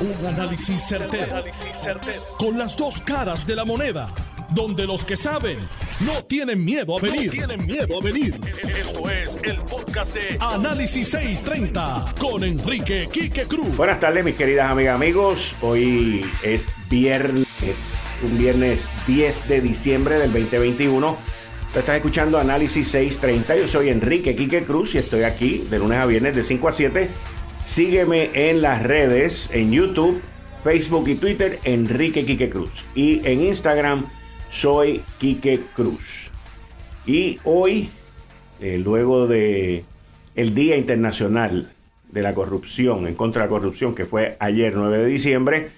Un análisis certero, Con las dos caras de la moneda. Donde los que saben no tienen miedo a venir. tienen miedo a venir. Esto es el podcast de Análisis 630 con Enrique Quique Cruz. Buenas tardes, mis queridas amigas, amigos. Hoy es viernes, un viernes 10 de diciembre del 2021. Tú estás escuchando Análisis 630. Yo soy Enrique Quique Cruz y estoy aquí de lunes a viernes de 5 a 7. Sígueme en las redes, en YouTube, Facebook y Twitter, Enrique Quique Cruz. Y en Instagram, soy Quique Cruz. Y hoy, eh, luego de el Día Internacional de la Corrupción, en contra de la corrupción, que fue ayer 9 de diciembre,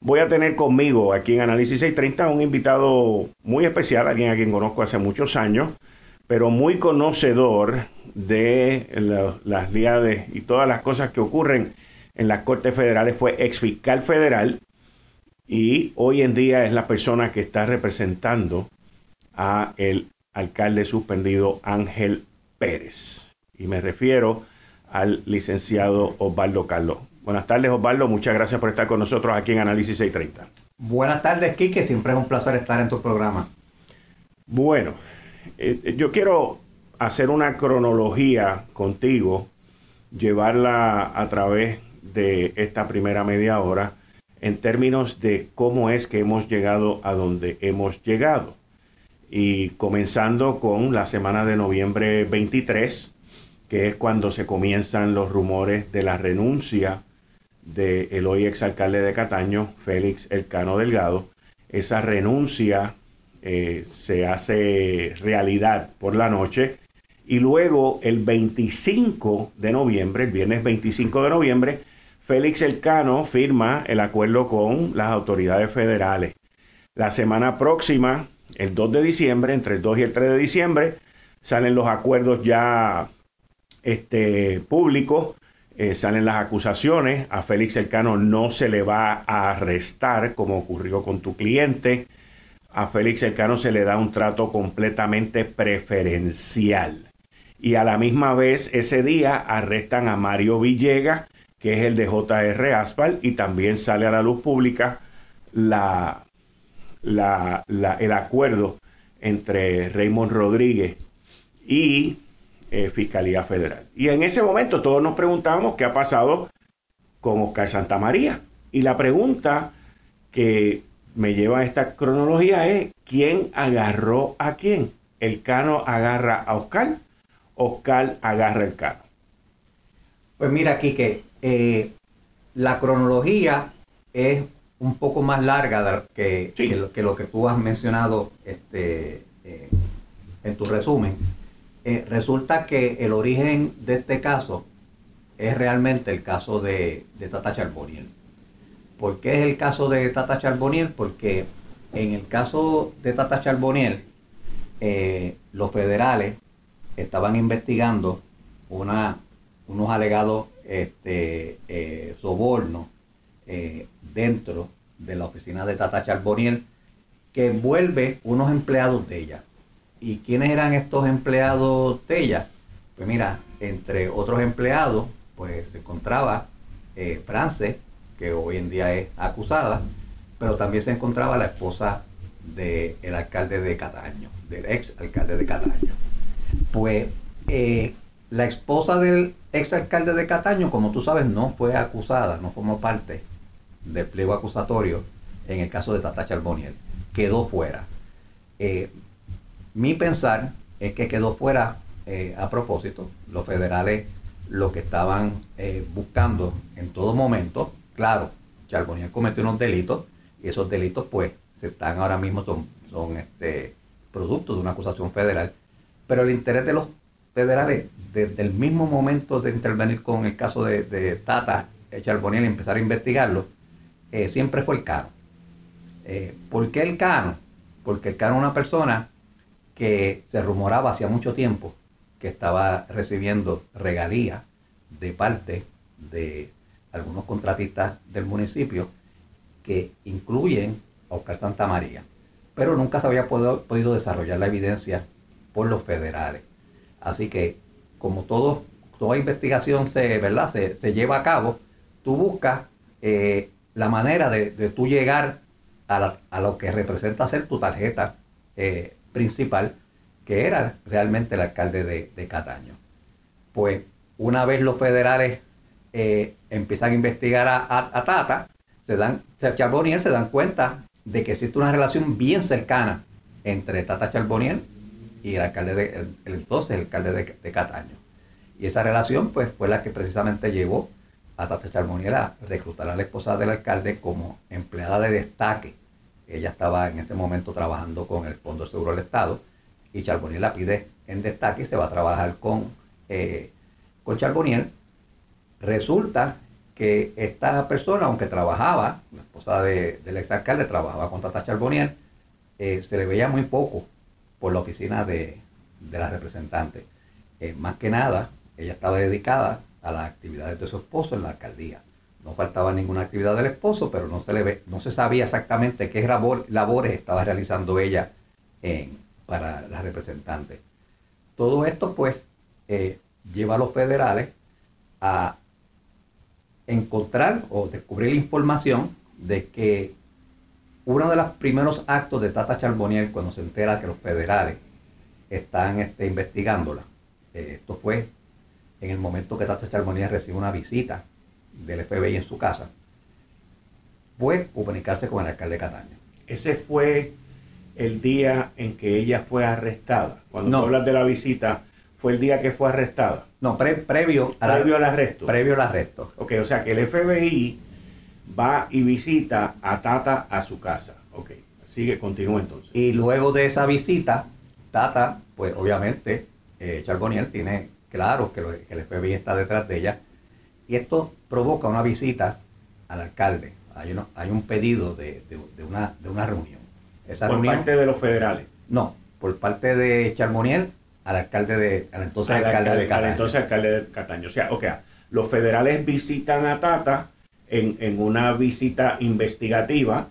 voy a tener conmigo aquí en Análisis 630 un invitado muy especial, alguien a quien conozco hace muchos años, pero muy conocedor de las liades y todas las cosas que ocurren en las Cortes Federales. Fue ex fiscal federal y hoy en día es la persona que está representando a el alcalde suspendido Ángel Pérez. Y me refiero al licenciado Osvaldo Carlos. Buenas tardes Osvaldo, muchas gracias por estar con nosotros aquí en Análisis 630. Buenas tardes Quique, siempre es un placer estar en tu programa. Bueno, eh, yo quiero hacer una cronología contigo, llevarla a través de esta primera media hora en términos de cómo es que hemos llegado a donde hemos llegado. Y comenzando con la semana de noviembre 23, que es cuando se comienzan los rumores de la renuncia del el hoy exalcalde de Cataño, Félix Elcano Delgado. Esa renuncia eh, se hace realidad por la noche. Y luego el 25 de noviembre, el viernes 25 de noviembre, Félix Elcano firma el acuerdo con las autoridades federales. La semana próxima, el 2 de diciembre, entre el 2 y el 3 de diciembre, salen los acuerdos ya este, públicos, eh, salen las acusaciones. A Félix Elcano no se le va a arrestar como ocurrió con tu cliente. A Félix Elcano se le da un trato completamente preferencial. Y a la misma vez, ese día arrestan a Mario Villegas que es el de JR Asphalt, y también sale a la luz pública la, el acuerdo entre Raymond Rodríguez y eh, Fiscalía Federal. Y en ese momento todos nos preguntábamos qué ha pasado con Oscar Santamaría. Y la pregunta que me lleva a esta cronología es, ¿quién agarró a quién? ¿El Cano agarra a Oscar? ¿Oscar agarra el Cano? Pues mira, Quique, eh, la cronología es un poco más larga que, que, lo, que, tú has mencionado este, eh, en tu resumen. Eh, resulta que el origen de este caso es realmente el caso de, Tata Charboniel. ¿Por qué es el caso de Tata Charboniel? Porque en el caso de Tata Charboniel, los federales estaban investigando una, unos alegados este, eh, soborno eh, dentro de la oficina de Tata Charboniel que envuelve unos empleados de ella. ¿Y quiénes eran estos empleados de ella? Pues mira, entre otros empleados, pues se encontraba eh, France, que hoy en día es acusada, pero también se encontraba la esposa del alcalde de Cataño, del ex alcalde de Cataño. Pues eh, la esposa del ex alcalde de Cataño, como tú sabes, no fue acusada, no formó parte del pliego acusatorio en el caso de Tata Charboniel. Quedó fuera. Eh, mi pensar es que quedó fuera eh, a propósito. Los federales lo que estaban buscando en todo momento, claro, Charboniel cometió unos delitos y esos delitos pues se están ahora mismo son, son este, producto de una acusación federal. Pero el interés de los federales, desde el mismo momento de intervenir con el caso de, Tata Charboniel y empezar a investigarlo, eh, siempre fue el Cano. Eh, ¿Por qué el Cano? Porque el Cano es una persona que se rumoraba hacía mucho tiempo que estaba recibiendo regalías de parte de algunos contratistas del municipio que incluyen a Oscar Santa María, pero nunca se había podido desarrollar la evidencia por los federales. Así que, como toda investigación se, ¿verdad? Se, lleva a cabo, tú buscas eh, la manera de, de tú llegar a, lo que representa ser tu tarjeta eh, principal, que era realmente el alcalde de, Cataño. Pues una vez los federales eh, empiezan a investigar a, Tata, se dan, Charboniel se dan cuenta de que existe una relación bien cercana entre Tata Charboniel y el alcalde de, el, entonces el alcalde de, Cataño. Y esa relación pues fue la que precisamente llevó a Tata Charboniel a reclutar a la esposa del alcalde como empleada de destaque. Ella estaba en ese momento trabajando con el Fondo de Seguro del Estado y Charboniel la pide en destaque y se va a trabajar con, eh, con Charboniel. Resulta que esta persona, aunque trabajaba, la esposa del ex alcalde, trabajaba con Tata Charboniel, eh, se le veía muy poco por la oficina de, la representante. Eh, más que nada, ella estaba dedicada a las actividades de su esposo en la alcaldía. No faltaba ninguna actividad del esposo, pero no se, le ve, no se sabía exactamente qué labores estaba realizando ella para la representante. Todo esto, pues, eh, lleva a los federales a encontrar o descubrir la información de que uno de los primeros actos de Tata Charbonnier cuando se entera que los federales están este, investigándola, eh, esto fue en el momento que Tata Charbonnier recibe una visita del FBI en su casa, fue comunicarse con el alcalde de Cataño. Ese fue el día en que ella fue arrestada. Cuando no. hablas de la visita, fue el día que fue arrestada. No, previo, previo al arresto. Previo al arresto. Ok, o sea que el FBI va y visita a Tata a su casa. Ok, sigue, continúa entonces. Y luego de esa visita, Tata, pues obviamente, eh, Charboniel tiene claro que, el FBI está detrás de ella. Y esto provoca una visita al alcalde. Hay, uno, hay un pedido de, una, de una reunión. ¿Por parte de los federales? No, por parte de Charboniel al alcalde de, al entonces alcalde, de Cataño. entonces alcalde de Cataño. O sea, okay, los federales visitan a Tata en, una visita investigativa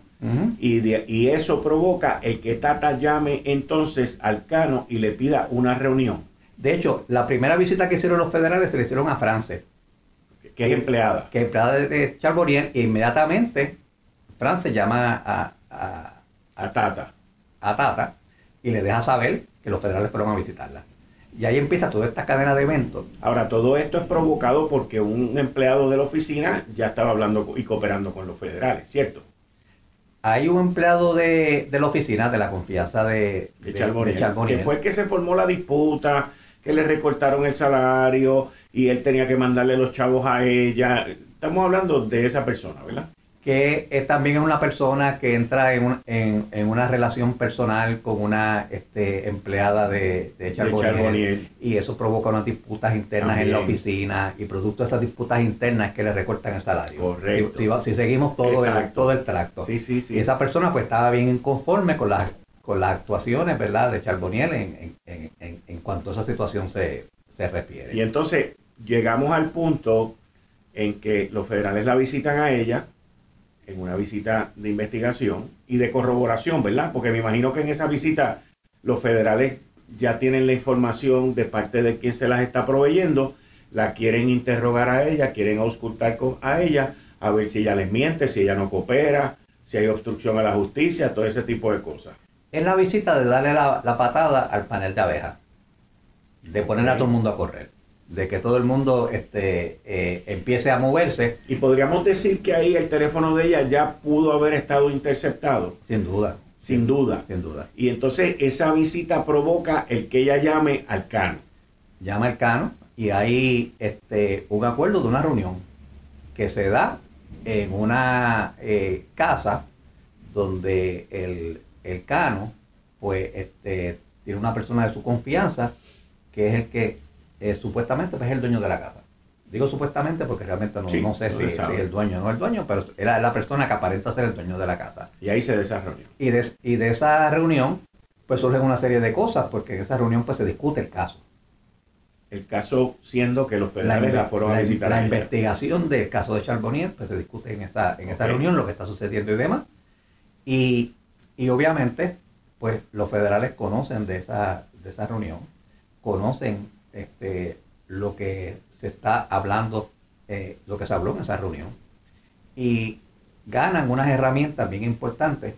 y, y eso provoca el que Tata llame entonces al Cano y le pida una reunión. De hecho, la primera visita que hicieron los federales se le hicieron a France. Que es empleada. Que es empleada de, Charbonnier. E inmediatamente France llama a, a, Tata. A Tata y le deja saber que los federales fueron a visitarla. Y ahí empieza toda esta cadena de eventos. Ahora, todo esto es provocado porque un empleado de la oficina ya estaba hablando y cooperando con los federales, ¿cierto? Hay un empleado de, la oficina de la confianza de, de, que fue el que se formó la disputa, que le recortaron el salario y él tenía que mandarle los chavos a ella. Estamos hablando de esa persona, ¿verdad? Que también es una persona que entra en, en, una relación personal con una este, empleada de, de y eso provoca unas disputas internas en la oficina y producto de esas disputas internas que le recortan el salario. Correcto. Si, seguimos todo el, todo el tracto. Sí, sí, sí. Y esa persona pues estaba bien inconforme con las, con las actuaciones ¿verdad? de Charboniel en, en, en, cuanto a esa situación se, se refiere. Y entonces llegamos al punto en que los federales la visitan a ella en una visita de investigación y de corroboración, ¿verdad? Porque me imagino que en esa visita los federales ya tienen la información de parte de quien se las está proveyendo, la quieren interrogar a ella, quieren auscultar a ella, a ver si ella les miente, si ella no coopera, si hay obstrucción a la justicia, todo ese tipo de cosas. Es la visita de darle la, patada al panel de abejas, de poner a todo el mundo a correr de que todo el mundo este, eh, empiece a moverse. Y podríamos decir que ahí el teléfono de ella ya pudo haber estado interceptado. Sin duda. Sin duda. Sin duda. Y entonces esa visita provoca el que ella llame al Cano. Llama al Cano y hay este, un acuerdo de una reunión que se da en una eh, casa donde el, el Cano pues este, tiene una persona de su confianza que es el que eh, supuestamente pues, es el dueño de la casa. Digo supuestamente porque realmente no, sé si, es el dueño o no el dueño, pero era la persona que aparenta ser el dueño de la casa. Y ahí se desarrolló. Y de, y de esa reunión, pues surgen una serie de cosas, porque en esa reunión pues se discute el caso. El caso siendo que los federales la, fueron a visitar. La, investigación del caso de Charbonnier, pues se discute en esa, en esa reunión lo que está sucediendo y demás. Y, y obviamente, pues los federales conocen de esa, de esa reunión, conocen este, lo que se está hablando, eh, lo que se habló en esa reunión. Y ganan unas herramientas bien importantes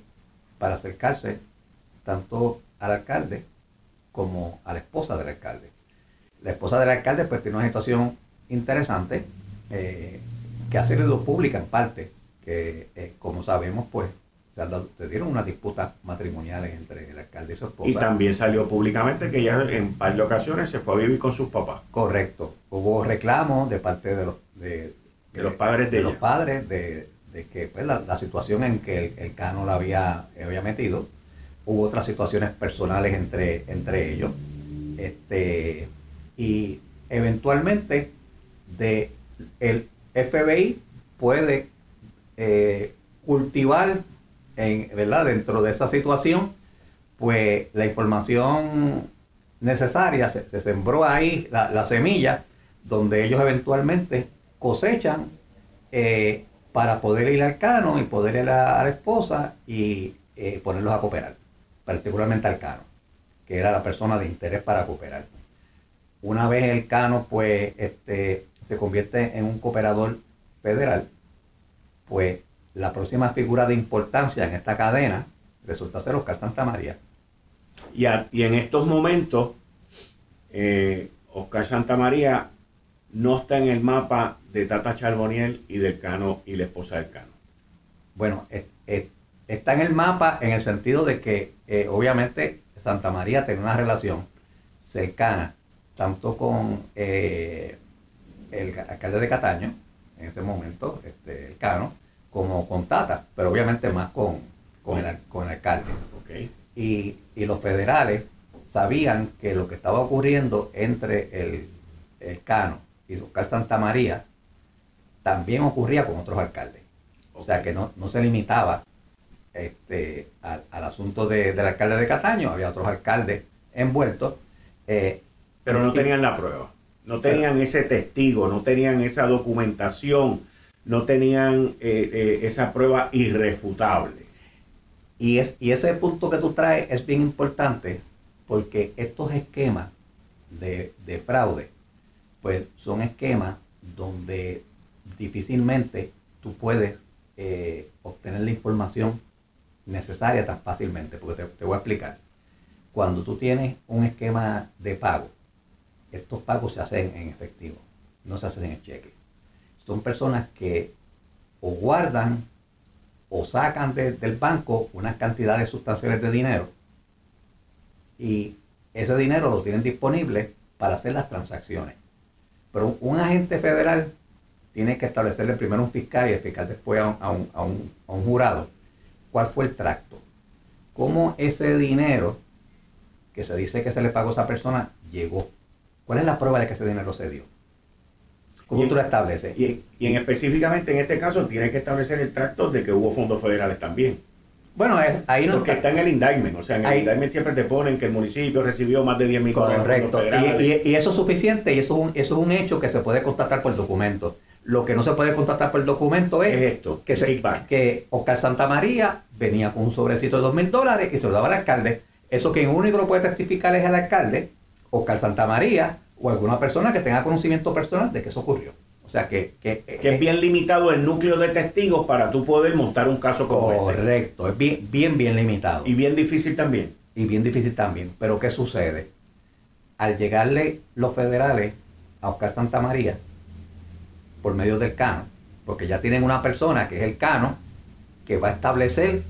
para acercarse tanto al alcalde como a la esposa del alcalde. La esposa del alcalde pues tiene una situación interesante eh, que ha sido pública en parte, que eh, como sabemos pues se, dieron unas disputas matrimoniales entre el alcalde y su esposa. Y también salió públicamente que ella en varias ocasiones se fue a vivir con sus papás. Correcto. Hubo reclamos de parte de los, de, los padres de, los padres de, que pues, la, situación en que el, Cano la había, había metido. Hubo otras situaciones personales entre, entre ellos. Este, y eventualmente de el FBI puede eh, cultivar en, ¿verdad? dentro de esa situación, pues la información necesaria se, sembró ahí la, semilla donde ellos eventualmente cosechan eh, para poder ir al cano y poder ir a, la esposa y eh, ponerlos a cooperar, particularmente al cano, que era la persona de interés para cooperar. Una vez el cano pues este, se convierte en un cooperador federal, pues la próxima figura de importancia en esta cadena resulta ser Oscar Santa María. Y, y en estos momentos, eh, Oscar Santa María no está en el mapa de Tata Charboniel y del Cano y la esposa del Cano. Bueno, está en el mapa en el sentido de que eh, obviamente Santa María tiene una relación cercana tanto con eh, el alcalde de Cataño, en este momento, este, el Cano, como con Tata, pero obviamente más con, con, el, con el alcalde. Y, los federales sabían que lo que estaba ocurriendo entre el, el Cano y Oscar Santa María también ocurría con otros alcaldes. O sea que no, se limitaba este, al, asunto del alcalde de Cataño, había otros alcaldes envueltos. Eh, pero no tenían la prueba, no tenían ese testigo, no tenían esa documentación no tenían eh, eh, esa prueba irrefutable. Y, es, y ese punto que tú traes es bien importante porque estos esquemas de, fraude, pues son esquemas donde difícilmente tú puedes eh, obtener la información necesaria tan fácilmente, porque te, te, voy a explicar. Cuando tú tienes un esquema de pago, estos pagos se hacen en efectivo, no se hacen en cheque son personas que o guardan o sacan del banco unas cantidades sustanciales de dinero y ese dinero lo tienen disponible para hacer las transacciones. Pero un agente federal tiene que establecerle primero un fiscal y el fiscal después a un, a un jurado cuál fue el tracto. Cómo ese dinero que se dice que se le pagó a esa persona llegó. ¿Cuál es la prueba de que ese dinero se dio? ¿Cómo tú lo estableces? Y, en específicamente en este caso tiene que establecer el tracto de que hubo fondos federales también. Bueno, es, ahí no Porque está en el indictment, o sea, en el indictment siempre te ponen que el municipio recibió más de 10 mil Correcto, y, y, eso es suficiente y eso es, un, eso es un hecho que se puede constatar por documento. Lo que no se puede constatar por documento es, esto, que, se, que Oscar Santa María venía con un sobrecito de 2 mil dólares y se lo daba al alcalde. Eso que único lo puede testificar es el alcalde, Oscar Santa María, o alguna persona que tenga conocimiento personal de que eso ocurrió. O sea, que, que, es bien limitado el núcleo de testigos para tú poder montar un caso como este. Correcto, es bien, bien, bien limitado. Y bien difícil también. Y bien difícil también. Pero ¿qué sucede? Al llegarle los federales a Oscar Santa María, por medio del cano, porque ya tienen una persona que es el cano, que va a establecer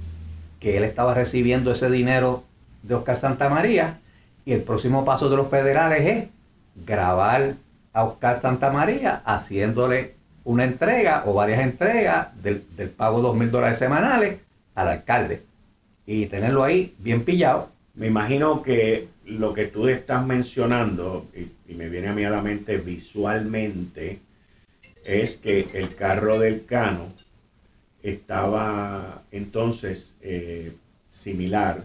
que él estaba recibiendo ese dinero de Oscar Santa María, y el próximo paso de los federales es grabar a Oscar Santa María haciéndole una entrega o varias entregas del, pago de dos mil dólares semanales al alcalde y tenerlo ahí bien pillado. Me imagino que lo que tú estás mencionando, y, me viene a mí a la mente visualmente, es que el carro del Cano estaba entonces eh, similar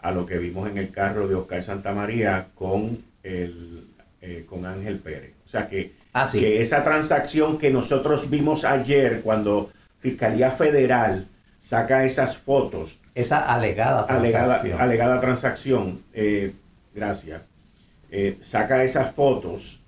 a lo que vimos en el carro de Oscar Santa María con el eh, con Ángel Pérez. O sea que, ah, que esa transacción que nosotros vimos ayer cuando Fiscalía Federal saca esas fotos. Esa alegada transacción. Alegada, transacción, eh, gracias. Eh, saca esas fotos,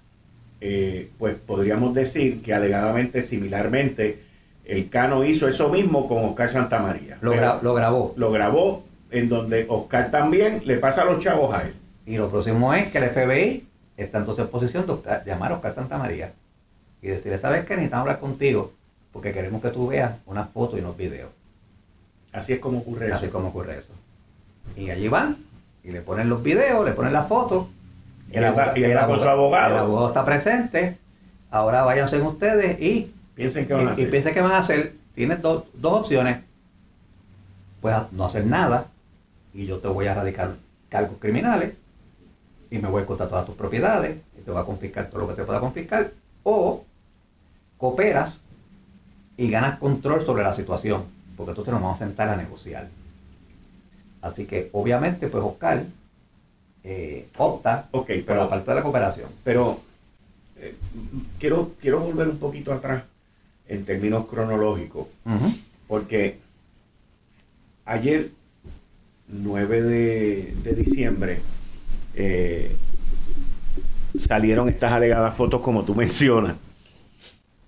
pues podríamos decir que alegadamente, similarmente, el Cano hizo eso mismo con Oscar Santamaría. Lo, lo grabó. Lo grabó en donde Oscar también le pasa a los chavos a él. Y lo próximo es que el FBI entonces en posición de llamar a Oscar Santamaría y decirle, ¿sabes qué? Necesitamos hablar contigo porque queremos que tú veas una foto y unos videos. Así es como ocurre eso. Así es como ocurre eso. Y allí van y le ponen los videos, le ponen las fotos. El, abogado, el, abogado está presente. Ahora váyanse ustedes y piensen que van a hacer. Y piensen que van a hacer. Tienes dos opciones. Puedes no hacer nada y yo te voy a radicar cargos criminales y me voy a contar todas tus propiedades y te voy a confiscar todo lo que te pueda confiscar. O cooperas y ganas control sobre la situación, porque entonces nos vamos a sentar a negociar. Así que obviamente pues Oscar eh, opta por la parte de la cooperación. Pero eh, quiero, quiero volver un poquito atrás en términos cronológicos, porque ayer, 9 de, diciembre, eh, salieron estas alegadas fotos como tú mencionas.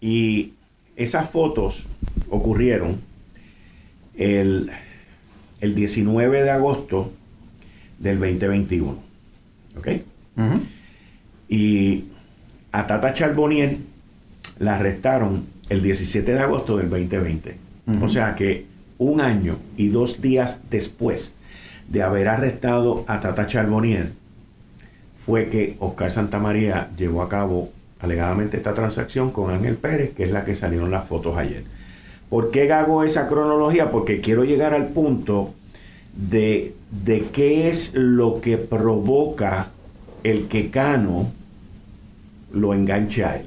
Y esas fotos ocurrieron el el 19 de agosto del 2021. ¿Ok? Y a Tata Charbonnier la arrestaron el 17 de agosto del 2020. O sea que un año y dos días después de haber arrestado a Tata Charbonnier, fue que Oscar Santamaría llevó a cabo alegadamente esta transacción con Ángel Pérez, que es la que salieron las fotos ayer. ¿Por qué hago esa cronología? Porque quiero llegar al punto de, de qué es lo que provoca el que Cano lo enganche a él.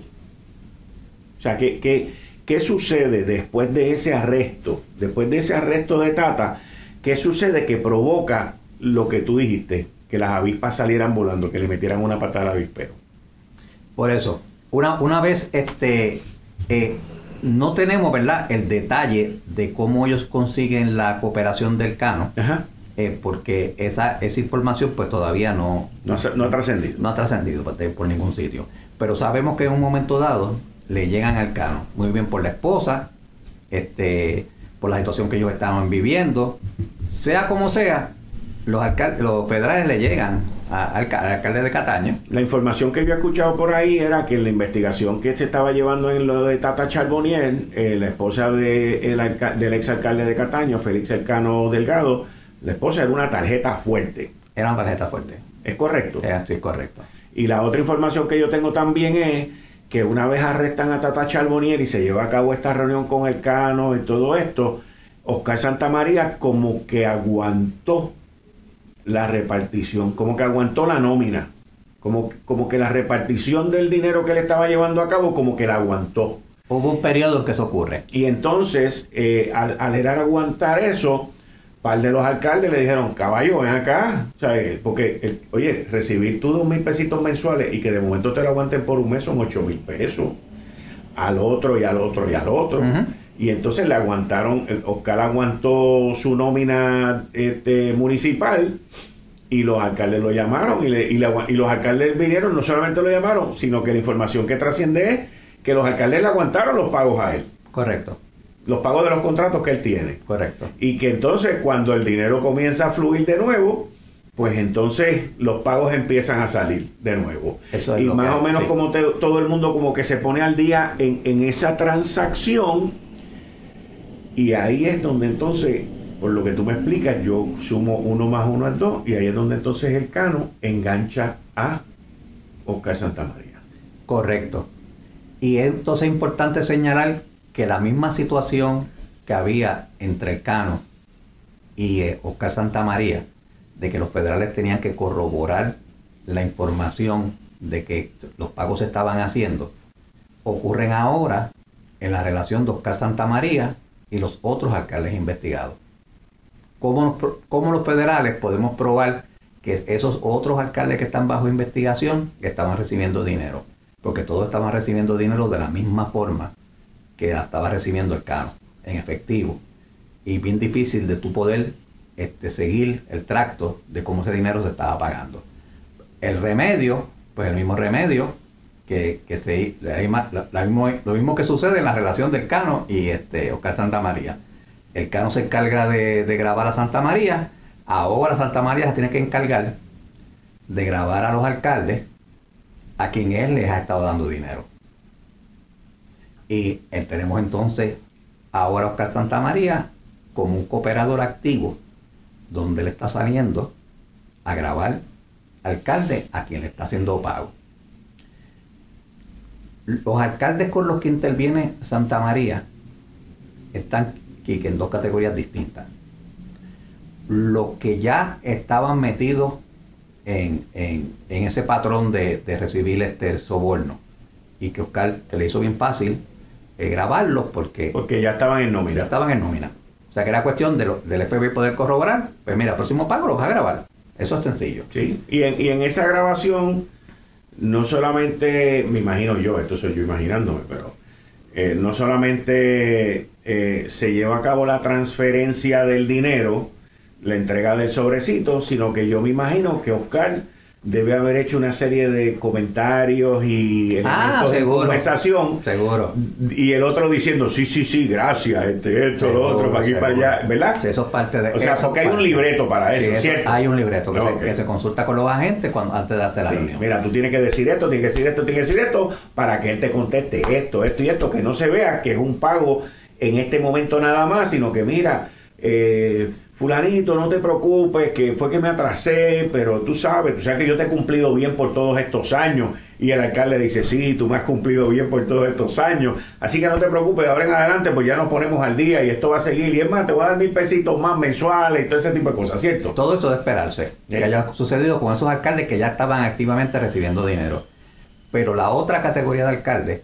O sea, ¿qué, qué, qué sucede después de ese arresto? Después de ese arresto de Tata, ¿qué sucede que provoca lo que tú dijiste? Que las avispas salieran volando, que le metieran una patada al avispero. Por eso, una, una vez este, eh, no tenemos, ¿verdad?, el detalle de cómo ellos consiguen la cooperación del Cano. Eh, porque esa, esa información pues todavía no, no, ha trascendido. No ha trascendido por, por, ningún sitio. Pero sabemos que en un momento dado le llegan al Cano. Muy bien por la esposa, este, por la situación que ellos estaban viviendo. Sea como sea, los, los federales le llegan al, alcalde de Cataño. La información que yo he escuchado por ahí era que la investigación que se estaba llevando en lo de Tata Charbonnier, eh, la esposa de, el, del exalcalde de Cataño, Félix Cercano Delgado, la esposa era una tarjeta fuerte. Era una tarjeta fuerte. ¿Es correcto? sí, correcto. Y la otra información que yo tengo también es que una vez arrestan a Tata Charbonnier y se lleva a cabo esta reunión con el Cano y todo esto, Oscar Santamaría como que aguantó la repartición, como que aguantó la nómina, como, como que la repartición del dinero que le estaba llevando a cabo, como que la aguantó. Hubo un periodo en que eso ocurre. Y entonces, eh, al, al aguantar eso, par de los alcaldes le dijeron, caballo, ven acá. O sea, eh, porque, oye, recibir tú dos mil pesitos mensuales y que de momento te lo aguanten por un mes son ocho mil pesos. Al otro y al otro y al otro. Y entonces le aguantaron, Oscar aguantó su nómina este, municipal y los alcaldes lo llamaron y, y, los alcaldes vinieron, no solamente lo llamaron, sino que la información que trasciende es que los alcaldes le aguantaron los pagos a él. Correcto. Los pagos de los contratos que él tiene. Correcto. Y que entonces cuando el dinero comienza a fluir de nuevo, pues entonces los pagos empiezan a salir de nuevo. Eso y más o menos como todo el mundo como que se pone al día en, en esa transacción y ahí es donde entonces, por lo que tú me explicas, yo sumo uno más uno es dos, y ahí es donde entonces el Cano engancha a Oscar Santamaría. Correcto. Y entonces es importante señalar que la misma situación que había entre el Cano y eh, Oscar Santamaría, de que los federales tenían que corroborar la información de que los pagos se estaban haciendo, ocurren ahora en la relación de Oscar Santamaría y los otros alcaldes investigados. ¿Cómo, los federales podemos probar que esos otros alcaldes que están bajo investigación estaban recibiendo dinero? Porque todos estaban recibiendo dinero de la misma forma que estaba recibiendo el Cano, en efectivo. Y bien difícil de tu poder este, seguir el tracto de cómo ese dinero se estaba pagando. El remedio, pues el mismo remedio, que, se, lo mismo que sucede en la relación del Cano y este Oscar Santa María. El Cano se encarga de, grabar a Santa María, ahora Santa María se tiene que encargar de grabar a los alcaldes a quien él les ha estado dando dinero. Y tenemos entonces ahora Oscar Santa María como un cooperador activo, donde le está saliendo a grabar alcalde a quien le está haciendo pago. Los alcaldes con los que interviene Santa María están aquí en dos categorías distintas. Los que ya estaban metidos en, ese patrón de, recibir este soborno y que Oscar te le hizo bien fácil eh, grabarlos porque... Porque ya estaban en nómina. Ya estaban en nómina. O sea que era cuestión de del FBI poder corroborar. Pues mira, próximo pago lo vas a grabar. Eso es sencillo. Sí, y en, y en esa grabación, no solamente, me imagino yo, esto soy yo imaginándome, pero eh, no solamente eh, se lleva a cabo la transferencia del dinero, la entrega del sobrecito, sino que yo me imagino que Oscar debe haber hecho una serie de comentarios y ah, de conversación. Seguro. Y el otro diciendo, sí, sí, sí, gracias, este, esto, lo otro, para aquí, para allá, ¿verdad? eso es parte de O sea, porque hay un libreto para eso, ¿cierto? Hay un libreto que, se, consulta con los agentes cuando, antes de hacer la reunión. Mira, tú tienes que decir esto, tienes que decir esto, tienes que decir esto, para que él te conteste esto, esto y esto, que no se vea que es un pago en este momento nada más, sino que mira, eh, fulanito, no te preocupes, que fue que me atrasé, pero tú sabes, tú sabes que yo te he cumplido bien por todos estos años. Y el alcalde dice, sí, tú me has cumplido bien por todos estos años. Así que no te preocupes, de ahora en adelante pues ya nos ponemos al día y esto va a seguir. Y es más, te voy a dar mil pesitos más mensuales y todo ese tipo de cosas, ¿cierto? Todo eso de esperarse, que haya sucedido con esos alcaldes que ya estaban activamente recibiendo dinero. Pero la otra categoría de alcaldes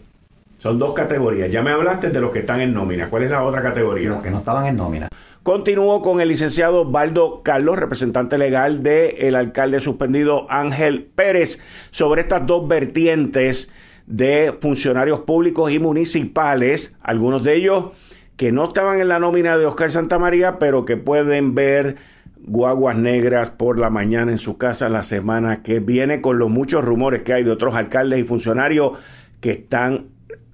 son dos categorías. Ya me hablaste de los que están en nómina. ¿Cuál es la otra categoría? Los que no estaban en nómina. Continúo con el licenciado Baldo Carlos, representante legal del alcalde suspendido Ángel Pérez, sobre estas dos vertientes de funcionarios públicos y municipales, algunos de ellos que no estaban en la nómina de Oscar Santamaría, pero que pueden ver guaguas negras por la mañana en su casa la semana que viene, con los muchos rumores que hay de otros alcaldes y funcionarios que están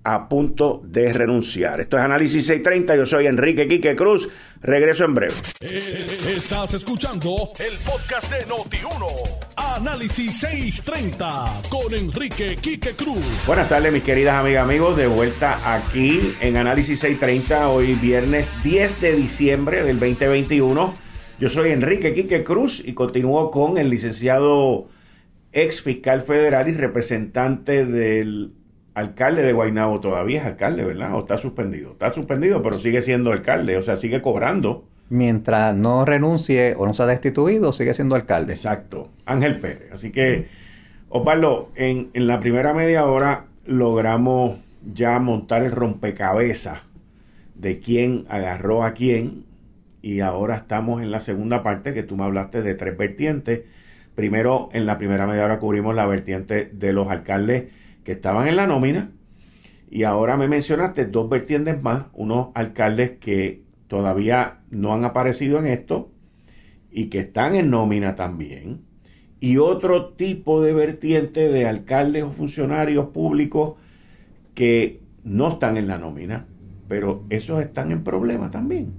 a punto de renunciar. Esto es Análisis 630, yo soy Enrique Quique Cruz, regreso en breve. Eh, estás escuchando el podcast de Noti1, Análisis 630, con Enrique Quique Cruz. Buenas tardes mis queridas amigas, amigos, de vuelta aquí en Análisis 630, hoy viernes 10 de diciembre del 2021. Yo soy Enrique Quique Cruz y continúo con el licenciado ex fiscal federal y representante del alcalde de Guaynabo todavía es alcalde, ¿verdad? ¿O está suspendido? Está suspendido, pero sigue siendo alcalde, o sea, sigue cobrando. Mientras no renuncie o no sea destituido, sigue siendo alcalde. Exacto, Ángel Pérez. Así que, Osvaldo, en, en la primera media hora logramos ya montar el rompecabezas de quién agarró a quién y ahora estamos en la segunda parte que tú me hablaste de tres vertientes. Primero, en la primera media hora cubrimos la vertiente de los alcaldes que estaban en la nómina y ahora me mencionaste dos vertientes más, unos alcaldes que todavía no han aparecido en esto y que están en nómina también y otro tipo de vertiente de alcaldes o funcionarios públicos que no están en la nómina, pero esos están en problema también.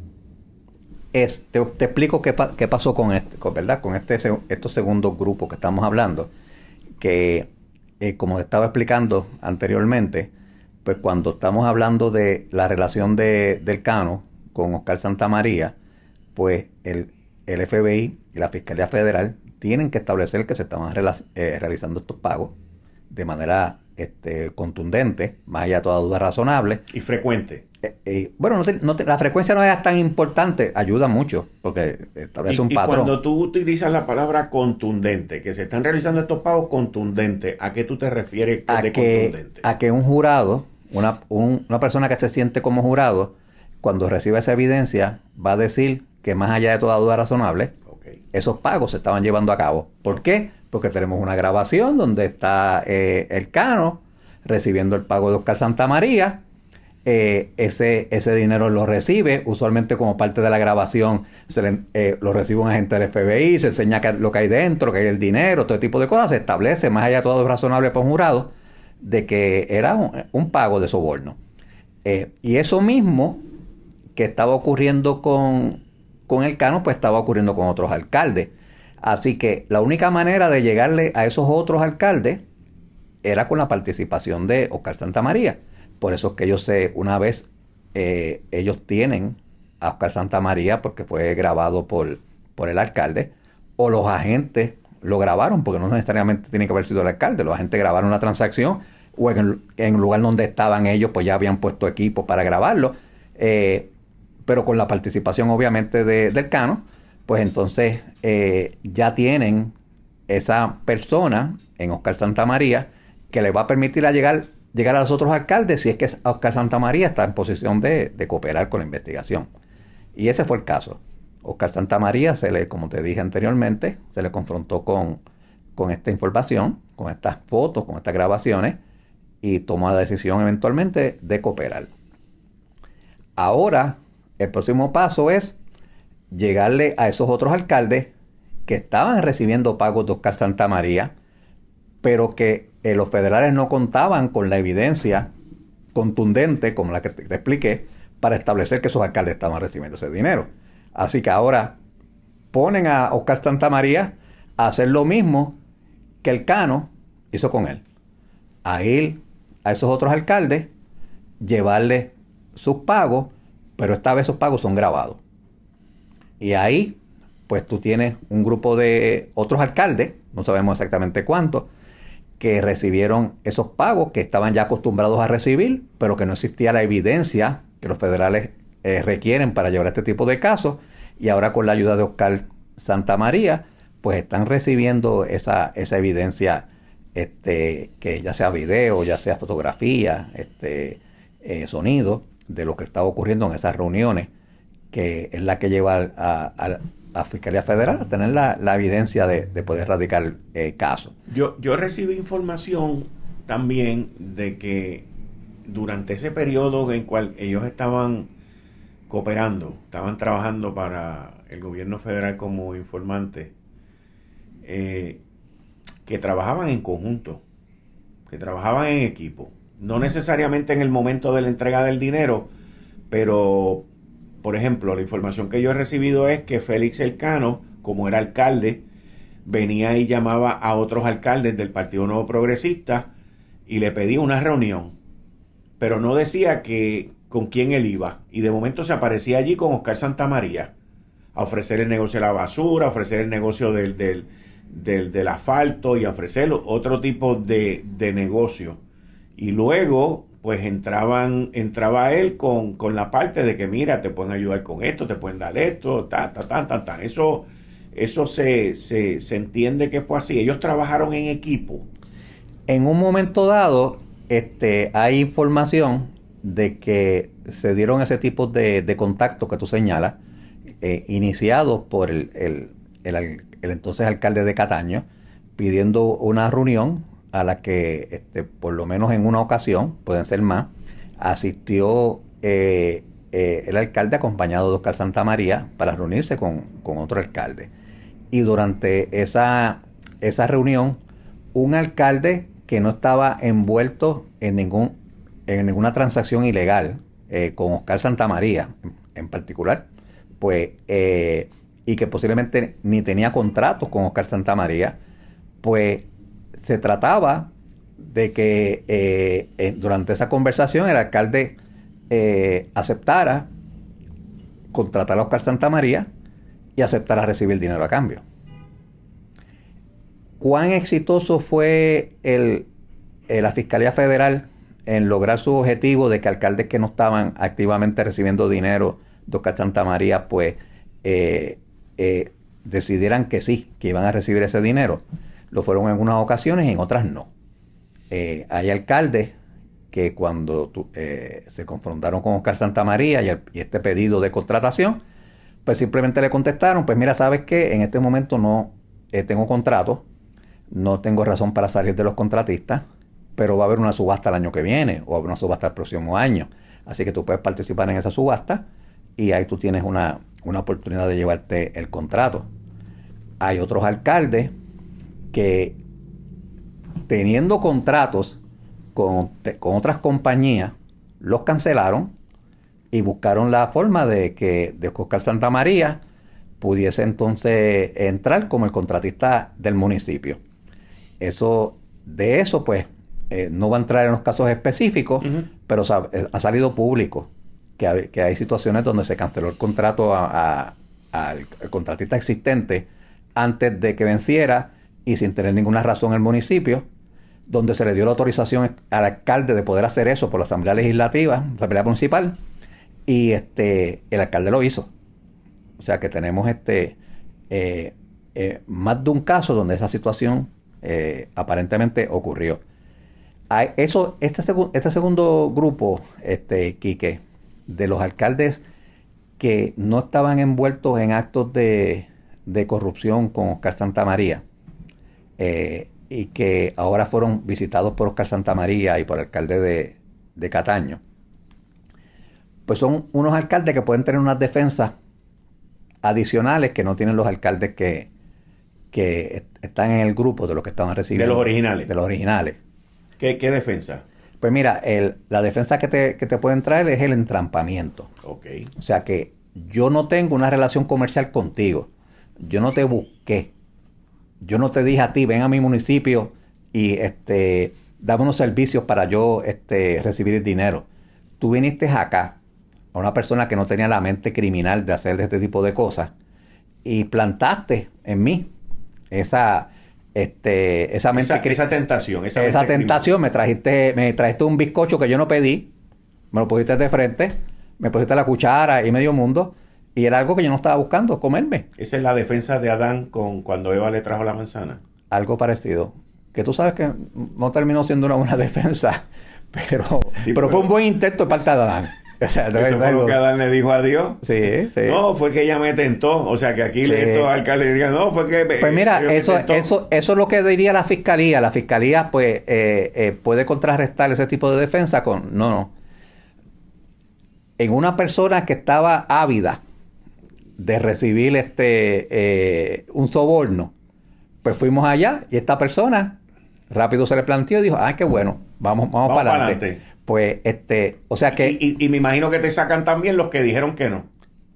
Es, te, explico qué, pasó con este, ¿verdad? Con este, estos segundos grupos que estamos hablando, que eh, como estaba explicando anteriormente, pues cuando estamos hablando de la relación de, del Cano con Oscar Santamaría, pues el, FBI y la Fiscalía Federal tienen que establecer que se estaban eh, realizando estos pagos de manera este, contundente, más allá de toda duda razonable. Y frecuente. Eh, eh, bueno, la frecuencia no es tan importante, ayuda mucho, porque establece un patrón. Y cuando tú utilizas la palabra contundente, que se están realizando estos pagos contundentes, ¿a qué tú te refieres a de que, contundente? A que un jurado, una, una persona que se siente como jurado, cuando recibe esa evidencia, va a decir que más allá de toda duda razonable, esos pagos se estaban llevando a cabo. ¿Por qué? Porque tenemos una grabación donde está eh, el Cano recibiendo el pago de Oscar Santamaría. Eh, ese, ese dinero lo recibe, usualmente como parte de la grabación, se eh, lo recibe un agente del FBI, se enseña lo que hay dentro, que hay el dinero, todo tipo de cosas, se establece, más allá de todo razonable por un jurado, de que era un, pago de soborno. Eh, y eso mismo que estaba ocurriendo con, con el Cano, pues estaba ocurriendo con otros alcaldes. Así que la única manera de llegarle a esos otros alcaldes era con la participación de Oscar Santamaría. Por eso es que ellos se, una vez eh, ellos tienen a Oscar Santamaría porque fue grabado por, por el alcalde, o los agentes lo grabaron, porque no necesariamente tiene que haber sido el alcalde, los agentes grabaron la transacción, o en el, lugar donde estaban ellos, pues ya habían puesto equipo para grabarlo, eh, pero con la participación obviamente del Cano, pues entonces eh, ya tienen esa persona en Oscar Santamaría que le va a permitir a llegar, llegar a los otros alcaldes si es que Oscar Santamaría está en posición de, cooperar con la investigación. Y ese fue el caso. Oscar Santamaría se le, como te dije anteriormente, se le confrontó con, esta información, con estas fotos, con estas grabaciones, y tomó la decisión eventualmente de cooperar. Ahora, el próximo paso es llegarle a esos otros alcaldes que estaban recibiendo pagos de Oscar Santamaría, pero que eh, los federales no contaban con la evidencia contundente, como la que te expliqué, para establecer que esos alcaldes estaban recibiendo ese dinero. Así que ahora ponen a Oscar Santamaría a hacer lo mismo que el Cano hizo con él. A ir a esos otros alcaldes, llevarle sus pagos, pero esta vez esos pagos son grabados. Y ahí, pues tú tienes un grupo de otros alcaldes, no sabemos exactamente cuántos, que recibieron esos pagos que estaban ya acostumbrados a recibir, pero que no existía la evidencia que los federales eh, requieren para llevar este tipo de casos. Y ahora con la ayuda de Oscar Santa María, pues están recibiendo esa, esa evidencia, este, que ya sea video, ya sea fotografía, este, eh, sonido, de lo que está ocurriendo en esas reuniones, que es la que lleva a, la Fiscalía Federal a tener la, evidencia de, poder radicar eh, casos. Yo, yo recibí información también de que durante ese periodo en cual ellos estaban cooperando, estaban trabajando para el gobierno federal como informantes, eh, que trabajaban en conjunto, que trabajaban en equipo. No necesariamente en el momento de la entrega del dinero, pero, por ejemplo, la información que yo he recibido es que Félix Elcano, como era alcalde, venía y llamaba a otros alcaldes del Partido Nuevo Progresista y le pedía una reunión pero no decía que con quién él iba. Y de momento se aparecía allí con Oscar Santamaría a ofrecer el negocio de la basura, a ofrecer el negocio del, del, asfalto y a ofrecer otro tipo de, de, negocio. Y luego, pues entraban, entraba él con, con, la parte de que, mira, te pueden ayudar con esto, te pueden dar esto, ta, ta, ta, ta, ta. Eso, eso se, se, se entiende que fue así. Ellos trabajaron en equipo. En un momento dado, este, hay información de que se dieron ese tipo de, de contactos que tú señalas, eh, iniciados por el, entonces alcalde de Cataño, pidiendo una reunión a la que, este, por lo menos en una ocasión, pueden ser más, asistió eh, eh, el alcalde acompañado de Oscar Santa María para reunirse con, con otro alcalde. Y durante esa, esa reunión, un alcalde que no estaba envuelto en, ningún, en ninguna transacción ilegal eh, con Oscar Santamaría en, particular, pues, y que posiblemente ni tenía contratos con Oscar Santamaría, pues se trataba de que eh, durante esa conversación el alcalde aceptara contratar a Oscar Santamaría y aceptara recibir dinero a cambio cuán exitoso fue el, eh, la Fiscalía Federal en lograr su objetivo de que alcaldes que no estaban activamente recibiendo dinero de Oscar Santa María, pues eh, eh, decidieran que sí, que iban a recibir ese dinero. Lo fueron en unas ocasiones y en otras no. hay alcaldes que cuando se confrontaron con Oscar Santa María y, y, este pedido de contratación, pues simplemente le contestaron, pues mira, sabes que en este momento no tengo contrato, no tengo razón para salir de los contratistas, pero va a haber una subasta el año que viene o una subasta el próximo año. Así que tú puedes participar en esa subasta y ahí tú tienes una, oportunidad de llevarte el contrato. Hay otros alcaldes que teniendo contratos con, otras compañías, los cancelaron y buscaron la forma de que de Oscar Santa María pudiese entonces entrar como el contratista del municipio. Eso, de eso, pues, eh, no va a entrar en los casos específicos, pero eh, ha, salido público que, hay situaciones donde se canceló el contrato al contratista existente antes de que venciera y sin tener ninguna razón el municipio, donde se le dio la autorización al alcalde de poder hacer eso por la Asamblea Legislativa, la Asamblea Municipal, y este el alcalde lo hizo. O sea que tenemos este eh, eh, más de un caso donde esa situación eh, aparentemente ocurrió. eso, este, este segundo grupo, este, Quique, de los alcaldes que no estaban envueltos en actos de, de corrupción con Oscar Santamaría eh, y que ahora fueron visitados por Oscar Santamaría y por el alcalde de, de Cataño, pues son unos alcaldes que pueden tener unas defensas adicionales que no tienen los alcaldes que, que están en el grupo de los que estaban recibiendo. De los originales. De los originales. ¿Qué, defensa? Pues mira, la defensa que te, que te pueden traer es el entrampamiento. Ok. O sea que yo no tengo una relación comercial contigo yo no te busqué. Yo no te dije a ti, ven a mi municipio y este, dame unos servicios para yo este, recibir el dinero. Tú viniste acá a una persona que no tenía la mente criminal de hacer este tipo de cosas y plantaste en mí esa, este, esa mente esa, esa tentación. Esa, esa tentación, me trajiste, me trajiste un bizcocho que yo no pedí, me lo pusiste de frente, me pusiste la cuchara y medio mundo y era algo que yo no estaba buscando, comerme. Esa es la defensa de Adán con cuando Eva le trajo la manzana. Algo parecido. Que tú sabes que no terminó siendo una buena defensa, pero, pero, fue un buen intento de parte de Adán. O sea, Eso fue lo que Adán le dijo a Dios. Sí, sí. No, fue que ella me tentó. O sea, que aquí estos alcaldes dirían, no, fue que... Pues mira, eso, eso, eso es lo que diría la fiscalía. La fiscalía, pues, eh, eh, puede contrarrestar ese tipo de defensa con... No, no. En una persona que estaba ávida de recibir este eh, un soborno, pues fuimos allá y esta persona rápido se le planteó y dijo, ah, qué bueno, vamos, vamos, para adelante. Pues, este, o sea que... Y, me imagino que te sacan también los que dijeron que no,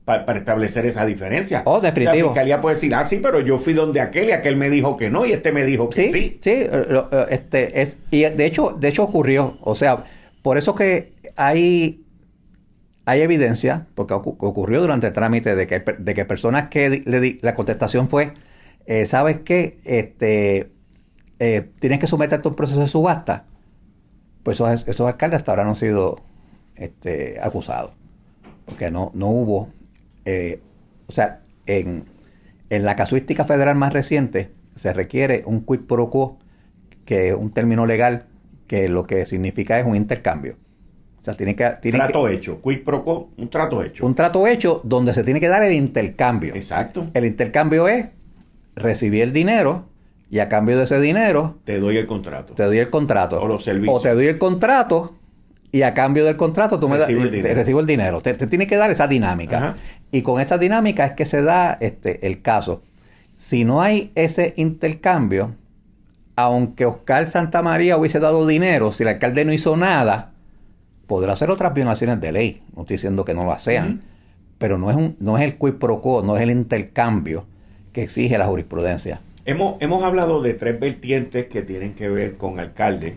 para, establecer esa diferencia. Oh, definitivo. O sea, la fiscalía puede decir, ah, sí, pero yo fui donde aquel y aquel me dijo que no y este me dijo que sí. Sí, sí, eh, este, es, y de hecho, de hecho ocurrió, o sea, por eso que hay hay evidencia, porque ocurrió durante el trámite, de que, de que personas que le di, la contestación fue, eh, ¿sabes qué? Este, eh, tienes que someterte a un proceso de subasta. Pues esos, alcaldes hasta ahora no han sido este, acusados. Porque no, no hubo, eh, o sea, en, en la casuística federal más reciente se requiere un quid pro quo, que es un término legal que lo que significa es un intercambio. O sea, tiene que... Tiene trato hecho. Quid pro quo, un trato hecho. Un trato hecho donde se tiene que dar el intercambio. Exacto. El intercambio es recibir el dinero y a cambio de ese dinero... Te doy el contrato. Te doy el contrato. O los servicios. O te doy el contrato y a cambio del contrato tú me das... Te recibo el dinero. Te, tiene que dar esa dinámica. Y con esa dinámica es que se da este, el caso. Si no hay ese intercambio, aunque Oscar Santamaría hubiese dado dinero, si el alcalde no hizo nada podrá hacer otras violaciones de ley, no estoy diciendo que no lo sean, pero no es, un, no es el quid pro quo, no es el intercambio que exige la jurisprudencia. Hemos, hemos hablado de tres vertientes que tienen que ver con alcaldes,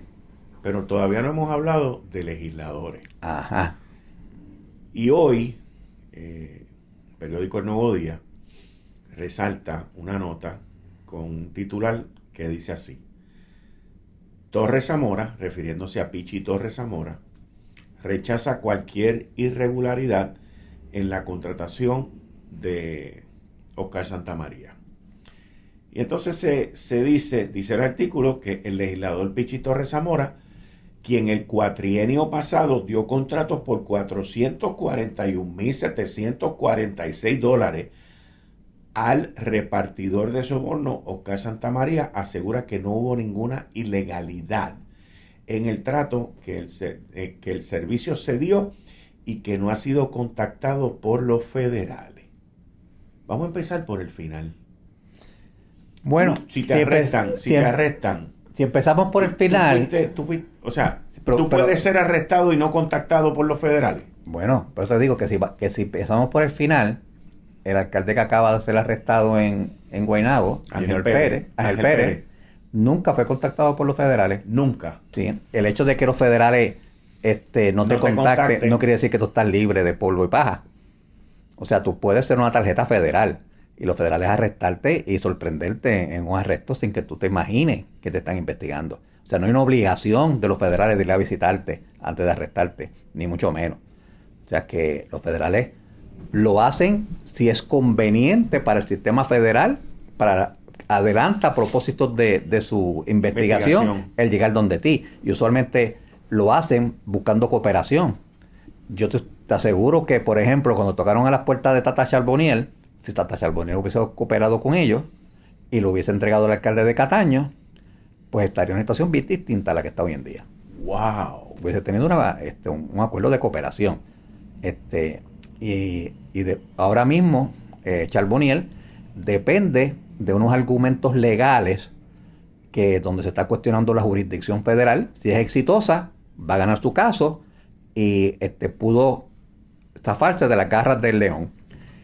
pero todavía no hemos hablado de legisladores. Ajá. Y hoy, eh, periódico El Nuevo Día resalta una nota con un titular que dice así. Torres Zamora, refiriéndose a Pichi Torres Zamora, rechaza cualquier irregularidad en la contratación de Oscar Santamaría. Y entonces se, dice, dice el artículo, que el legislador Pichi Torres Zamora, quien el cuatrienio pasado dio contratos por 441.746 dólares al repartidor de soborno Oscar Santamaría, asegura que no hubo ninguna ilegalidad en el trato que el, eh, que el servicio se dio y que no ha sido contactado por los federales. Vamos a empezar por el final. Bueno, si te arrestan, si te arrestan si empezamos por el final. o sea, tú puedes ser arrestado y no contactado por los federales. Bueno, por eso digo que si, que si empezamos por el final, el alcalde que acaba de ser arrestado en, en Guaynabo, Ángel Pérez, Ángel Pérez, nunca fue contactado por los federales. Nunca. Sí. El hecho de que los federales este, no, te, contacten, no quiere decir que tú estás libre de polvo y paja. O sea, tú puedes ser una tarjeta federal y los federales arrestarte y sorprenderte en un arresto sin que tú te imagines que te están investigando. O sea, no hay una obligación de los federales de ir a visitarte antes de arrestarte, ni mucho menos. O sea que los federales lo hacen si es conveniente para el sistema federal, para adelanta a propósito de, su investigación, el llegar donde ti. Y usualmente lo hacen buscando cooperación. Yo te, aseguro que, por ejemplo, cuando tocaron a las puertas de Tata Charboniel, si Tata Charboniel hubiese cooperado con ellos y lo hubiese entregado al alcalde de Cataño, pues estaría en una situación bien distinta a la que está hoy en día. ¡Wow! Hubiese tenido este, un, acuerdo de cooperación. Este, y, de, ahora mismo, eh, Charboniel depende de unos argumentos legales que donde se está cuestionando la jurisdicción federal. Si es exitosa, va a ganar su caso y este, pudo zafarse de las garras del león.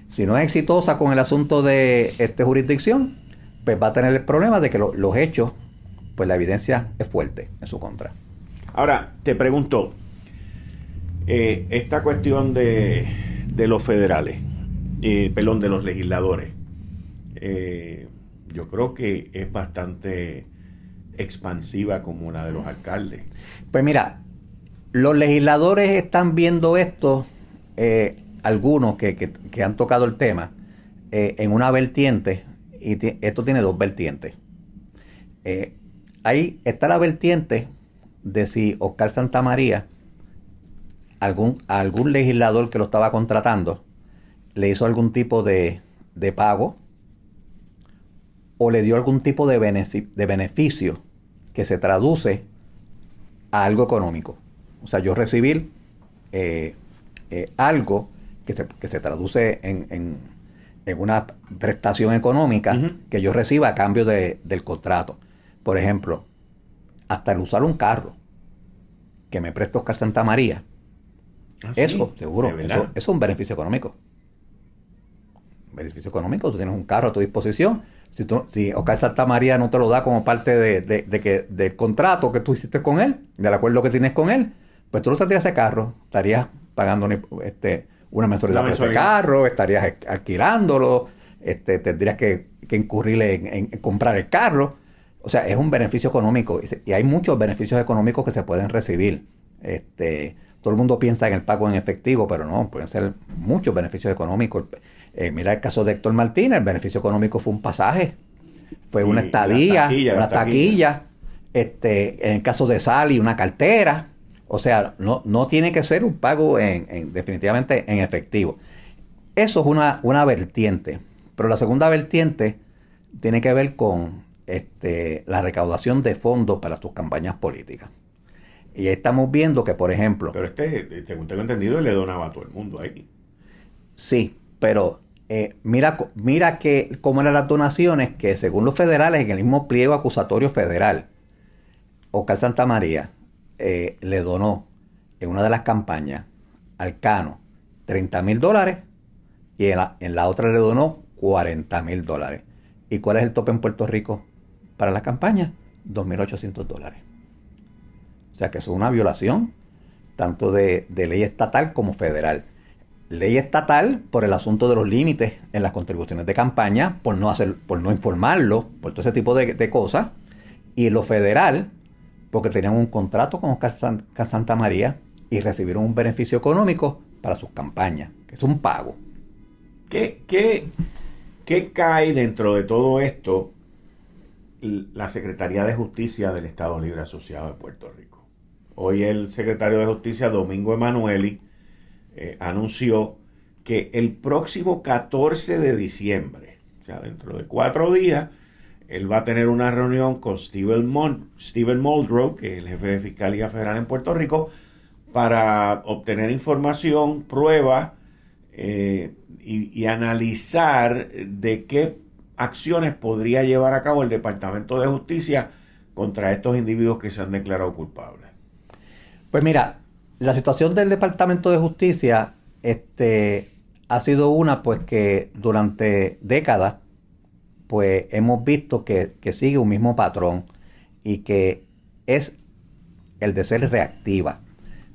Si no es exitosa con el asunto de este, jurisdicción, pues va a tener el problema de que los hechos, pues la evidencia es fuerte en su contra. Ahora, te pregunto, eh, esta cuestión de, de los federales, eh, perdón, de los legisladores, eh, yo creo que es bastante expansiva como la de los alcaldes. Pues mira, los legisladores están viendo esto, eh, algunos que, han tocado el tema, eh, en una vertiente, y esto tiene dos vertientes. Ahí está la vertiente de si Oscar Santamaría, algún, algún legislador que lo estaba contratando, le hizo algún tipo de, de pago o le dio algún tipo de, de beneficio que se traduce a algo económico. O sea, yo recibir eh, eh, algo que se, traduce en, una prestación económica que yo reciba a cambio del contrato. Por ejemplo, hasta el usar un carro que me presta Oscar Santa María. Ah, eso, seguro, eso, es un beneficio económico. beneficio económico, tú tienes un carro a tu disposición si, si Oscar Santa María no te lo da como parte de, que, del contrato que tú hiciste con él, del acuerdo que tienes con él, pues tú no tendrías ese carro, estarías pagando este, una mensualidad por ese carro, estarías alquilándolo, este, tendrías que, incurrir en, comprar el carro. O sea, es un beneficio económico y hay muchos beneficios económicos que se pueden recibir. Este, todo el mundo piensa en el pago en efectivo, pero no, pueden ser muchos beneficios económicos. Eh, mira el caso de Héctor Martínez, el beneficio económico fue un pasaje, fue una estadía, una taquilla. Este, en el caso de Sally, una cartera. O sea, no, no tiene que ser un pago en, definitivamente en efectivo. Eso es una, una vertiente. Pero la segunda vertiente tiene que ver con este, la recaudación de fondos para tus campañas políticas. Y estamos viendo que, por ejemplo... Pero este, según tengo entendido, le donaba a todo el mundo ahí. Sí, pero eh, mira, mira que cómo eran las donaciones que según los federales, en el mismo pliego acusatorio federal, Oscar Santa María eh, le donó en una de las campañas al Cano 30 mil dólares y en la, en la, otra le donó 40 mil dólares. ¿Y cuál es el tope en Puerto Rico para la campaña? 2.800 dólares. O sea que eso es una violación tanto de ley estatal como federal ley estatal por el asunto de los límites en las contribuciones de campaña, por no hacer, por no informarlo, por todo ese tipo de, cosas, y lo federal, porque tenían un contrato con Oscar Santa María y recibieron un beneficio económico para sus campañas, que es un pago. ¿Qué, qué, qué cae dentro de todo esto la Secretaría de Justicia del Estado Libre Asociado de Puerto Rico? Hoy el secretario de Justicia, Domingo Emanueli, eh, anunció que el próximo 14 de diciembre, o sea, dentro de cuatro días, él va a tener una reunión con Steven, Muldrow, que es el jefe de Fiscalía Federal en Puerto Rico, para obtener información, pruebas eh, y, analizar de qué acciones podría llevar a cabo el Departamento de Justicia contra estos individuos que se han declarado culpables? Pues mira, la situación del Departamento de Justicia este, ha sido una pues que durante décadas pues hemos visto que, que sigue un mismo patrón y que es el de ser reactiva.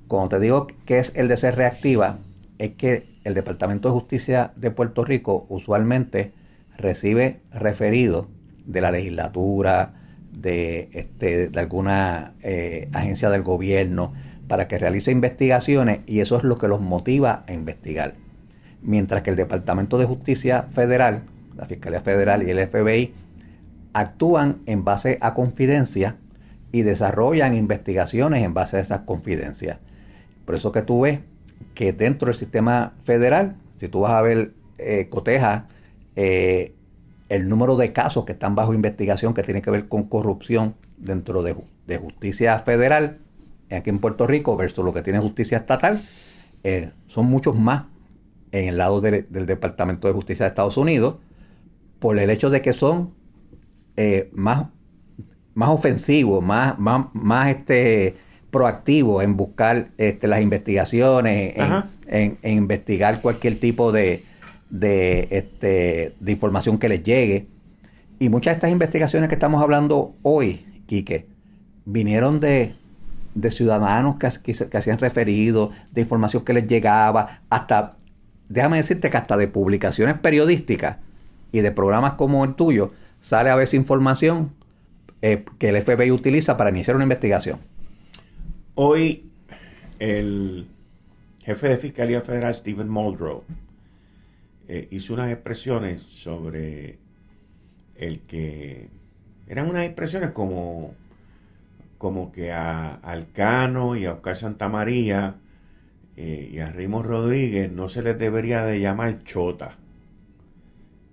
Cuando te digo que es el de ser reactiva, es que el Departamento de Justicia de Puerto Rico usualmente recibe referidos de la legislatura, de, este, de alguna eh, agencia del gobierno, para que realice investigaciones y eso es lo que los motiva a investigar. Mientras que el Departamento de Justicia Federal, la Fiscalía Federal y el FBI actúan en base a confidencia y desarrollan investigaciones en base a esas confidencias. Por eso que tú ves que dentro del sistema federal, si tú vas a ver, eh, coteja eh, el número de casos que están bajo investigación que tiene que ver con corrupción dentro de, justicia federal, aquí en Puerto Rico, versus lo que tiene justicia estatal, eh, son muchos más en el lado del Departamento de Justicia de Estados Unidos, por el hecho de que son más, más ofensivos, más, más, más este, proactivo en buscar este, las investigaciones, en, investigar cualquier tipo de, de, este, de información que les llegue. Y muchas de estas investigaciones que estamos hablando hoy, Quique, vinieron de, de ciudadanos que, que, hacían referido, de información que les llegaba, hasta, déjame decirte que hasta de publicaciones periodísticas y de programas como el tuyo, sale a veces información eh, que el FBI utiliza para iniciar una investigación. Hoy el jefe de Fiscalía Federal, Stephen Muldrow, eh, hizo unas expresiones sobre el que eran unas expresiones como, como que a Alcano y a Oscar Santamaría eh, y a Rimos Rodríguez no se les debería de llamar chota.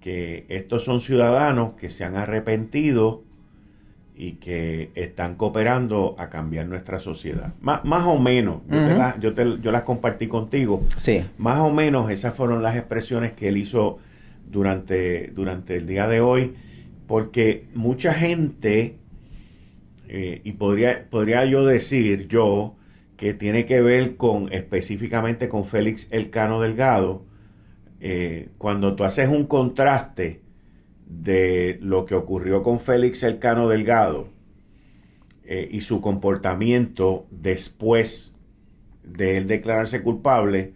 Que estos son ciudadanos que se han arrepentido y que están cooperando a cambiar nuestra sociedad. más o menos, yo, yo, las compartí contigo. Sí. Más o menos esas fueron las expresiones que él hizo durante, durante el día de hoy, porque mucha gente, eh, y podría, podría yo decir yo, que tiene que ver con específicamente con Félix Elcano Delgado, eh, cuando tú haces un contraste de lo que ocurrió con Félix Elcano Delgado eh, y su comportamiento después de él declararse culpable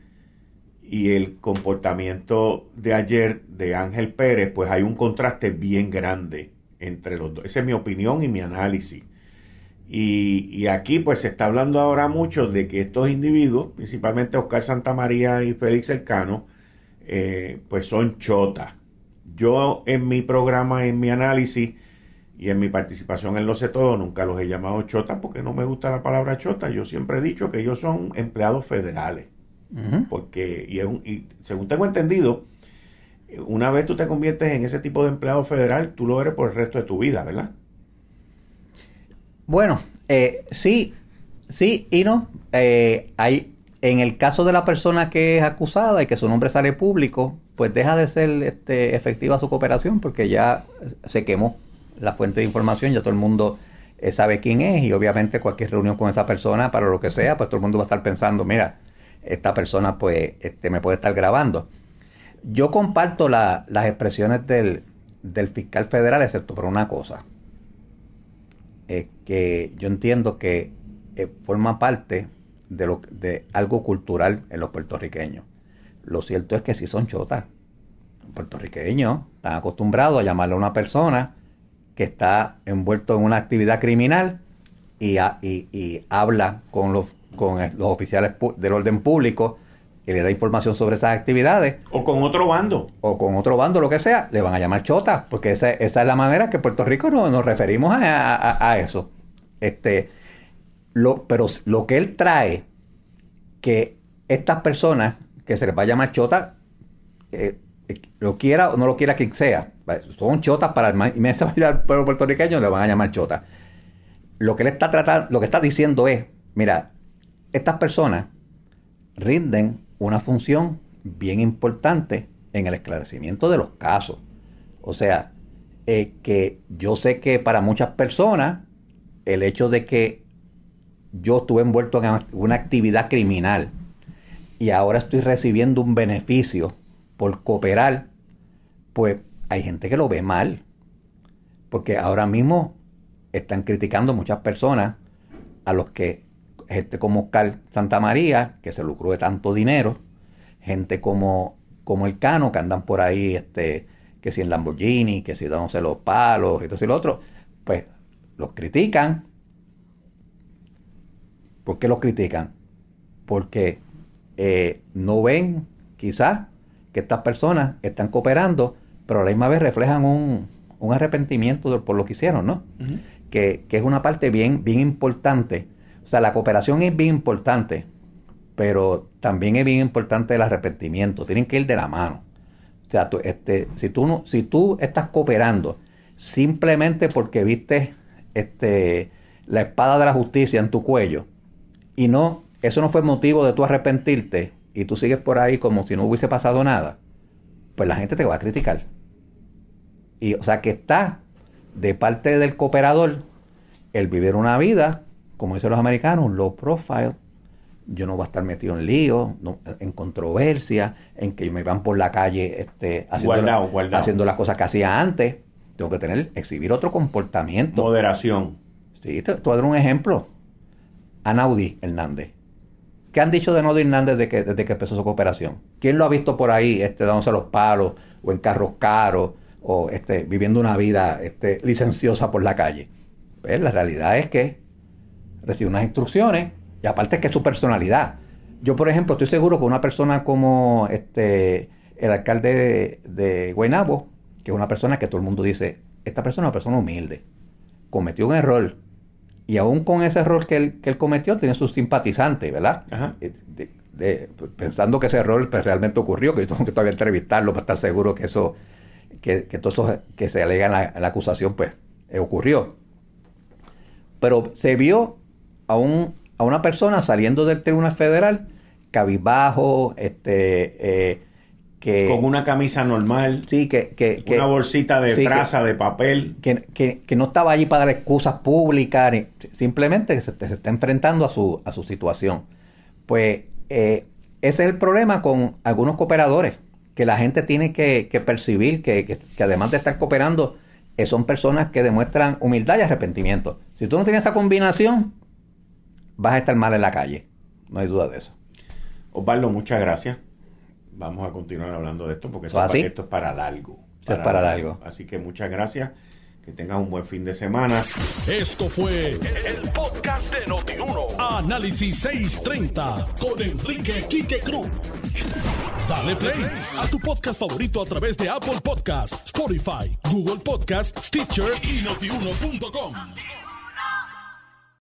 y el comportamiento de ayer de Ángel Pérez, pues hay un contraste bien grande entre los dos. Esa es mi opinión y mi análisis. Y, aquí pues se está hablando ahora mucho de que estos individuos, principalmente Oscar Santamaría y Félix Elcano, eh, pues son chotas yo en mi programa, en mi análisis y en mi participación en Lo sé todo, nunca los he llamado chota porque no me gusta la palabra chota. Yo siempre he dicho que ellos son empleados federales. Porque, y, y según tengo entendido, una vez tú te conviertes en ese tipo de empleado federal, tú lo eres por el resto de tu vida, ¿verdad? Bueno, eh, sí, sí y no. Eh, hay, en el caso de la persona que es acusada y que su nombre sale público, pues deja de ser este, efectiva su cooperación porque ya se quemó la fuente de información, ya todo el mundo eh, sabe quién es y obviamente cualquier reunión con esa persona, para lo que sea, pues todo el mundo va a estar pensando, mira, esta persona pues este, me puede estar grabando. Yo comparto las expresiones del, fiscal federal, excepto por una cosa, es que yo entiendo que eh, forma parte de, lo, de algo cultural en los puertorriqueños. Lo cierto es que si son chotas. Puertorriqueños están acostumbrados a llamarle a una persona que está envuelto en una actividad criminal y, y, habla con los, con los oficiales del orden público y le da información sobre esas actividades. O con otro bando. O con otro bando, lo que sea, le van a llamar chota, porque esa, esa es la manera que Puerto Rico no, nos referimos a, a, eso. Este, lo, pero lo que él trae, que estas personas que se les va a llamar chota, eh, eh, lo quiera o no lo quiera quien sea, son chotas para el inmensa mayoría del pueblo puertorriqueño, le van a llamar chota. Lo que él está tratando, lo que está diciendo es, mira, estas personas rinden una función bien importante en el esclarecimiento de los casos. O sea, eh, que yo sé que para muchas personas el hecho de que yo estuve envuelto en una actividad criminal y ahora estoy recibiendo un beneficio por cooperar, pues hay gente que lo ve mal. Porque ahora mismo están criticando muchas personas a los que, gente como Oscar Santa María, que se lucró de tanto dinero, gente como, como el Cano, que andan por ahí, este, que si en Lamborghini, que si dándose los palos y todo y lo otro, pues los critican. ¿Por qué los critican? Porque eh, no ven quizás que estas personas están cooperando, pero a la misma vez reflejan un, arrepentimiento por lo que hicieron, ¿no? que, es una parte bien, bien importante. O sea, la cooperación es bien importante, pero también es bien importante el arrepentimiento. Tienen que ir de la mano. O sea, este, si, tú no, si tú estás cooperando simplemente porque viste este, la espada de la justicia en tu cuello y no, eso no fue motivo de tú arrepentirte y tú sigues por ahí como si no hubiese pasado nada, pues la gente te va a criticar. Y o sea que está de parte del cooperador el vivir una vida, como dicen los americanos, low profile. Yo no voy a estar metido en lío, en controversia, en que me van por la calle este, haciendo, haciendo las cosas que hacía antes. Tengo que tener, exhibir otro comportamiento. Moderación. Sí, te, voy a dar un ejemplo. Anaudi Hernández. ¿Qué han dicho de Anaudi Hernández desde que, desde que empezó su cooperación? ¿Quién lo ha visto por ahí este, dándose los palos o en carros caros? o este, viviendo una vida este, licenciosa por la calle. Pues la realidad es que recibe unas instrucciones y aparte es que es su personalidad. Yo, por ejemplo, estoy seguro que una persona como este, el alcalde de, de Guaynabo, que es una persona que todo el mundo dice, esta persona es una persona humilde, cometió un error, y aún con ese error que él, que él cometió, tiene sus simpatizantes, ¿verdad? Eh, pensando que ese error pues, realmente ocurrió, que yo tengo que todavía entrevistarlo para estar seguro que eso que, que todo eso que se alega en la, acusación, pues eh, ocurrió. Pero se vio a, un, a una persona saliendo del Tribunal Federal, cabizbajo, este, eh, que... Con una camisa normal. Sí, que... que, una bolsita de traza, de papel. Que, no estaba allí para dar excusas públicas, simplemente se, se, está enfrentando a su, a su situación. Pues eh, ese es el problema con algunos cooperadores que la gente tiene que, percibir que, además de estar cooperando, eh, son personas que demuestran humildad y arrepentimiento. Si tú no tienes esa combinación, vas a estar mal en la calle. No hay duda de eso. Osvaldo, muchas gracias. Vamos a continuar hablando de esto porque esto, esto es para largo. es para largo. Así que muchas gracias. Que tengan un buen fin de semana. Esto fue el, podcast de Notiuno. Análisis 630 con Enrique Quique Cruz. Dale play a tu podcast favorito a través de Apple Podcasts, Spotify, Google Podcasts, Stitcher y notiuno.com.